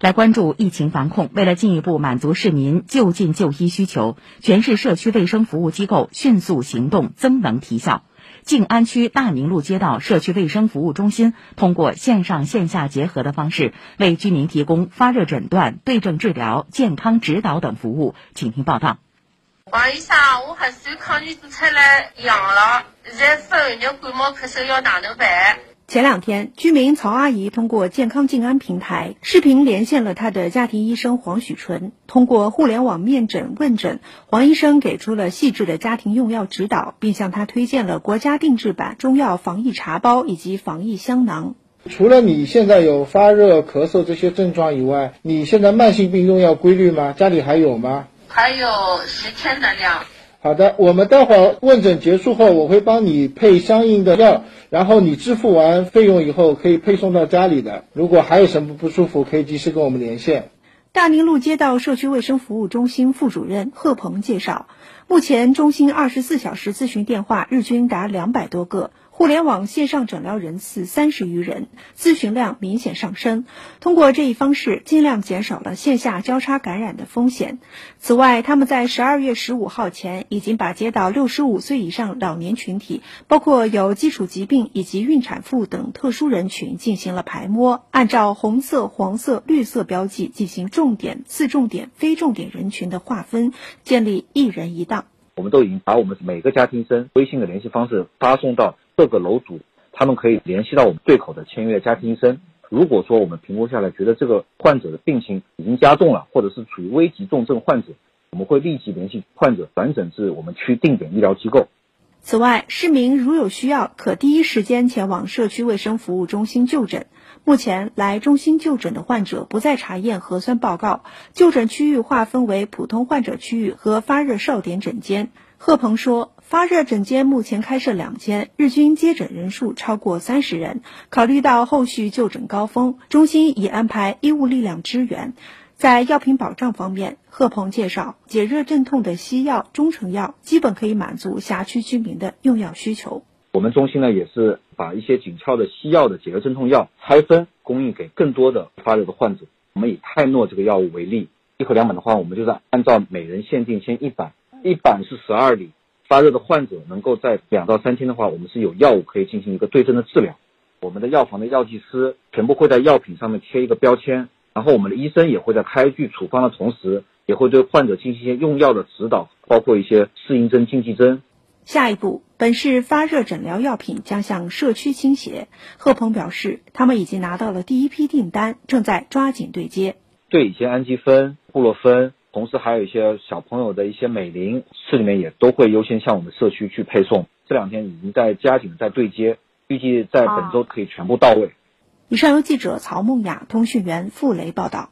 来关注疫情防控，为了进一步满足市民就近就医需求，全市社区卫生服务机构迅速行动，增能提效。静安区大宁路街道社区卫生服务中心通过线上线下结合的方式，为居民提供发热诊断、对症治疗、健康指导等服务。请听报道。王医生，我核酸抗原检测来阳了，现在手热感冒咳嗽要哪能办？前两天，居民曹阿姨通过健康静安平台视频连线了她的家庭医生黄许纯。通过互联网面诊问诊，黄医生给出了细致的家庭用药指导，并向她推荐了国家定制版中药防疫茶包以及防疫香囊。除了你现在有发热、咳嗽这些症状以外，你现在慢性病用药规律吗？家里还有吗？还有十天的量。好的，我们待会儿问诊结束后，我会帮你配相应的药，然后你支付完费用以后，可以配送到家里的。如果还有什么不舒服，可以及时跟我们连线。大宁路街道社区卫生服务中心副主任贺鹏介绍，目前中心二十四小时咨询电话日均达两百多个。互联网线上诊疗人次三十余人，咨询量明显上升。通过这一方式，尽量减少了线下交叉感染的风险。此外，他们在十二月十五号前已经把接到六十五岁以上老年群体，包括有基础疾病以及孕产妇等特殊人群进行了排摸，按照红色、黄色、绿色标记进行重点、次重点、非重点人群的划分，建立一人一档。我们都已经把我们每个家庭生微信的联系方式发送到。各个楼主，他们可以联系到我们对口的签约家庭医生。如果说我们评估下来觉得这个患者的病情已经加重了，或者是处于危急重症患者，我们会立即联系患者转诊至我们区定点医疗机构。此外，市民如有需要，可第一时间前往社区卫生服务中心就诊。目前来中心就诊的患者不再查验核酸报告，就诊区域划分为普通患者区域和发热哨点诊间。贺鹏说。发热诊间目前开设两间，日均接诊人数超过三十人。考虑到后续就诊高峰，中心已安排医务力量支援。在药品保障方面，贺鹏介绍，解热镇痛的西药、中成药基本可以满足辖区居民的用药需求。我们中心呢，也是把一些紧俏的西药的解热镇痛药拆分供应给更多的发热的患者。我们以泰诺这个药物为例，一盒两板的话，我们就是按照每人限定先一板，一板是十二粒。发热的患者能够在两到三天的话，我们是有药物可以进行一个对症的治疗。我们的药房的药剂师全部会在药品上面贴一个标签，然后我们的医生也会在开具处方的同时，也会对患者进行一些用药的指导，包括一些适应症、禁忌症。下一步，本市发热诊疗药品将向社区倾斜。贺鹏表示，他们已经拿到了第一批订单，正在抓紧对接。对乙酰氨基酚、布洛芬。同时还有一些小朋友的一些美林，市里面也都会优先向我们社区去配送。这两天已经在加紧在对接，预计在本周可以全部到位。以上由记者曹梦雅、通讯员傅雷报道。